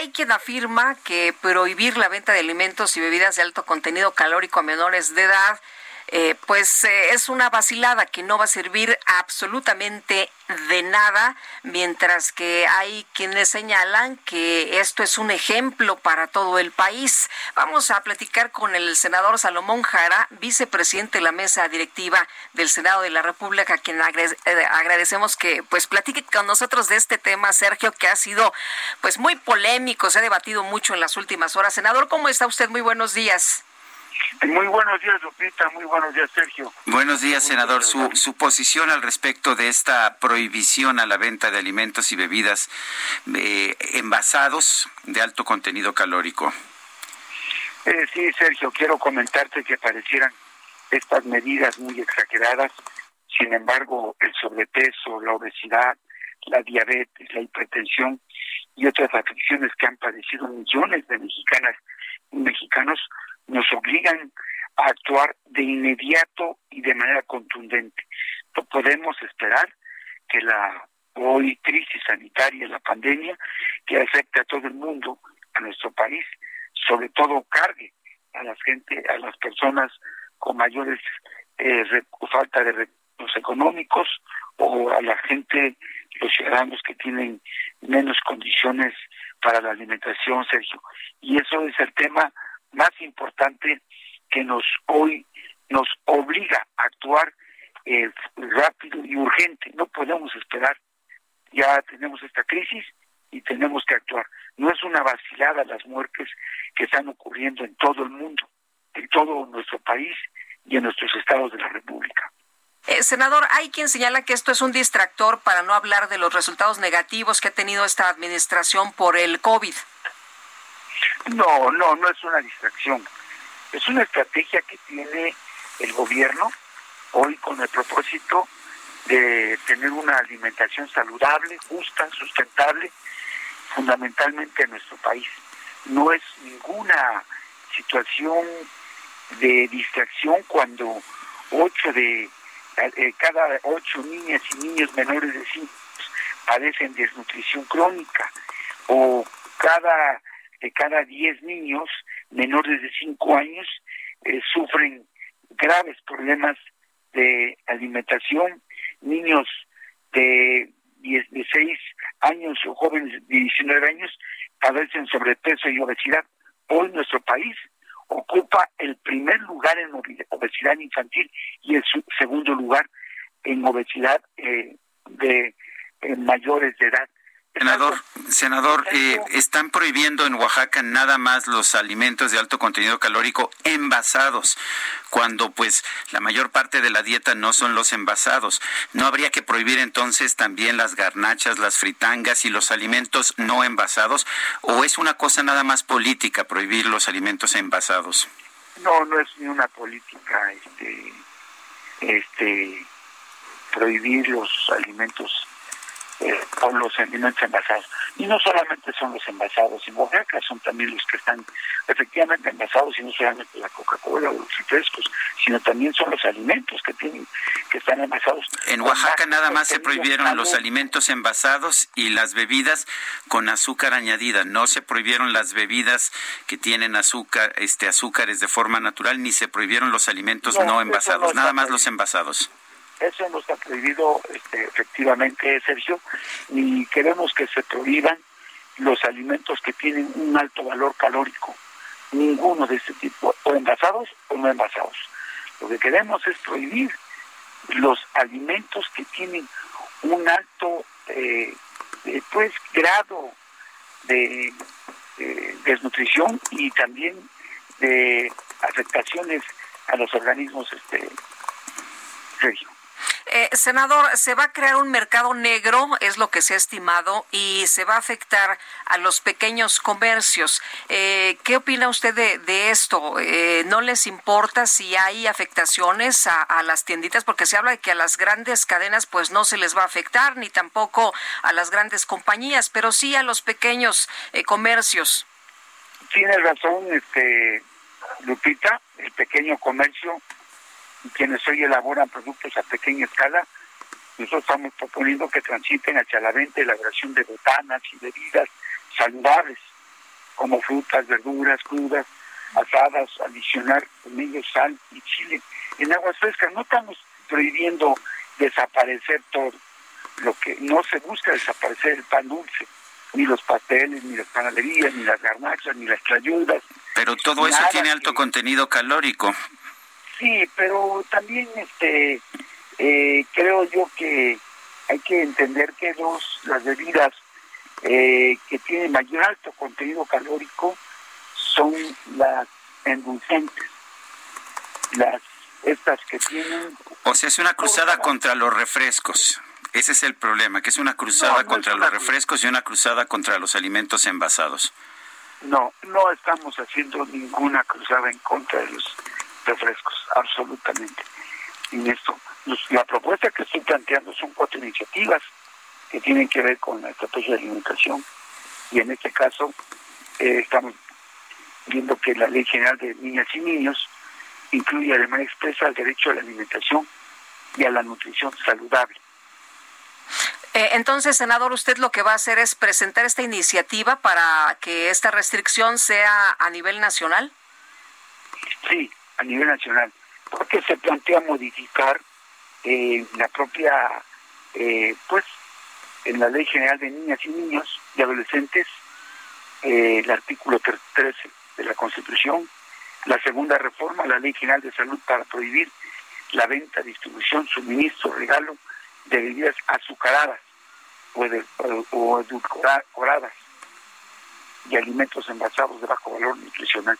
Hay quien afirma que prohibir la venta de alimentos y bebidas de alto contenido calórico a menores de edad eh, pues eh, es una vacilada que no va a servir absolutamente de nada, mientras que hay quienes señalan que esto es un ejemplo para todo el país. Vamos a platicar con el senador Salomón Jara, vicepresidente de la mesa directiva del Senado de la República, a quien eh, agradecemos que pues platique con nosotros de este tema, Sergio, que ha sido pues muy polémico, se ha debatido mucho en las últimas horas. Senador, ¿cómo está usted? Muy buenos días. Muy buenos días, Lupita. Muy buenos días, Sergio. Buenos días, senador. Su, su posición al respecto de esta prohibición a la venta de alimentos y bebidas eh, envasados de alto contenido calórico. Eh, sí, Sergio, quiero comentarte que parecieran estas medidas muy exageradas. Sin embargo, el sobrepeso, la obesidad, la diabetes, la hipertensión y otras afecciones que han padecido millones de mexicanas y mexicanos nos obligan a actuar de inmediato y de manera contundente. No podemos esperar que la hoy crisis sanitaria, la pandemia, que afecta a todo el mundo, a nuestro país, sobre todo cargue a la gente, a las personas con mayores eh, falta de recursos económicos o a la gente, los ciudadanos que tienen menos condiciones para la alimentación, Sergio. Y eso es el tema más importante que nos hoy nos obliga a actuar eh, rápido y urgente. No podemos esperar. Ya tenemos esta crisis y tenemos que actuar. No es una vacilada las muertes que están ocurriendo en todo el mundo, en todo nuestro país y en nuestros estados de la República. Eh, senador, hay quien señala que esto es un distractor para no hablar de los resultados negativos que ha tenido esta administración por el COVID. No, no, no es una distracción. Es una estrategia que tiene el gobierno hoy con el propósito de tener una alimentación saludable, justa, sustentable, fundamentalmente en nuestro país. No es ninguna situación de distracción cuando ocho de eh, cada ocho niñas y niños menores de cinco padecen desnutrición crónica o cada de cada 10 niños menores de 5 años eh, sufren graves problemas de alimentación, niños de 16 años o jóvenes de 19 años padecen sobrepeso y obesidad. Hoy nuestro país ocupa el primer lugar en obesidad infantil y el segundo lugar en obesidad eh, de mayores de edad. Senador, senador, eh, están prohibiendo en Oaxaca nada más los alimentos de alto contenido calórico envasados, cuando pues la mayor parte de la dieta no son los envasados. ¿No habría que prohibir entonces también las garnachas, las fritangas y los alimentos no envasados? ¿O es una cosa nada más política prohibir los alimentos envasados? No, no es ni una política, este, este, prohibir los alimentos eh, los alimentos envasados. Y no solamente son los envasados en Oaxaca, son también los que están efectivamente envasados, y no solamente la Coca-Cola o los refrescos, sino también son los alimentos que tienen que están envasados. En Oaxaca nada más se prohibieron los alimentos envasados y las bebidas con azúcar añadida. No se prohibieron las bebidas que tienen azúcar, este azúcares de forma natural, ni se prohibieron los alimentos no, envasados, nada más los envasados. Eso no está prohibido efectivamente, Sergio, ni queremos que se prohíban los alimentos que tienen un alto valor calórico, ninguno de este tipo, o envasados o no envasados. Lo que queremos es prohibir los alimentos que tienen un alto eh, eh, pues grado de desnutrición y también de afectaciones a los organismos este Sergio. Eh, senador, se va a crear un mercado negro, es lo que se ha estimado, y se va a afectar a los pequeños comercios. Eh, ¿Qué opina usted de, esto? Eh, ¿No les importa si hay afectaciones a, las tienditas? Porque se habla de que a las grandes cadenas pues no se les va a afectar, ni tampoco a las grandes compañías, pero sí a los pequeños comercios. Tiene razón, este, Lupita, el pequeño comercio quienes hoy elaboran productos a pequeña escala, nosotros estamos proponiendo que transiten hacia la venta y elaboración de botanas y bebidas saludables, como frutas, verduras, crudas, asadas, adicionar con ellos sal y chile. En aguas frescas no estamos prohibiendo desaparecer todo. Lo que no se busca es desaparecer el pan dulce, ni los pasteles, ni las panaderías, ni las garnachas, ni las trayudas. Pero todo eso tiene alto contenido calórico. Sí, pero también este eh, creo yo que hay que entender que dos las bebidas eh, que tienen mayor alto contenido calórico son las endulzantes, las estas que tienen. O sea, es una cruzada contra los refrescos. Ese es el problema, que es una cruzada contra los refrescos y una cruzada contra los alimentos envasados. No, no estamos haciendo ninguna cruzada en contra de los refrescos, absolutamente. En esto, la propuesta que estoy planteando son cuatro iniciativas que tienen que ver con la estrategia de alimentación y en este caso eh, estamos viendo que la Ley General de Niñas y Niños incluye además expresa el derecho a la alimentación y a la nutrición saludable. Eh, entonces, senador, usted lo que va a hacer es presentar esta iniciativa para que esta restricción sea a nivel nacional. Sí, a nivel nacional, porque se plantea modificar eh, la propia, eh, pues, en la Ley General de Niñas y Niños y Adolescentes, eh, el artículo 13 de la Constitución, la segunda reforma, la Ley General de Salud para prohibir la venta, distribución, suministro, regalo de bebidas azucaradas o, o edulcoradas y alimentos envasados de bajo valor nutricional.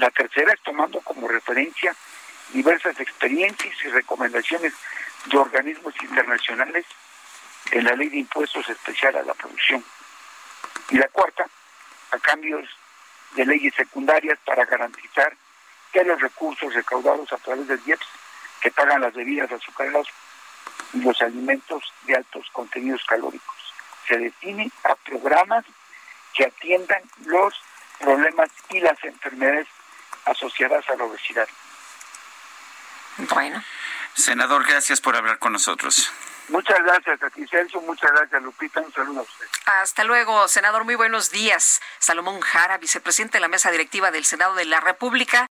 La tercera es tomando como referencia diversas experiencias y recomendaciones de organismos internacionales en la ley de impuestos especial a la producción. Y la cuarta, a cambios de leyes secundarias para garantizar que los recursos recaudados a través del IEPS que pagan las bebidas azucaradas y los alimentos de altos contenidos calóricos se destinen a programas que atiendan los problemas y las enfermedades asociadas a la obesidad. Bueno. Senador, gracias por hablar con nosotros. Muchas gracias a ti, Celso. Muchas gracias, Lupita. Un saludo a usted. Hasta luego, senador. Muy buenos días. Salomón Jara, vicepresidente de la mesa directiva del Senado de la República.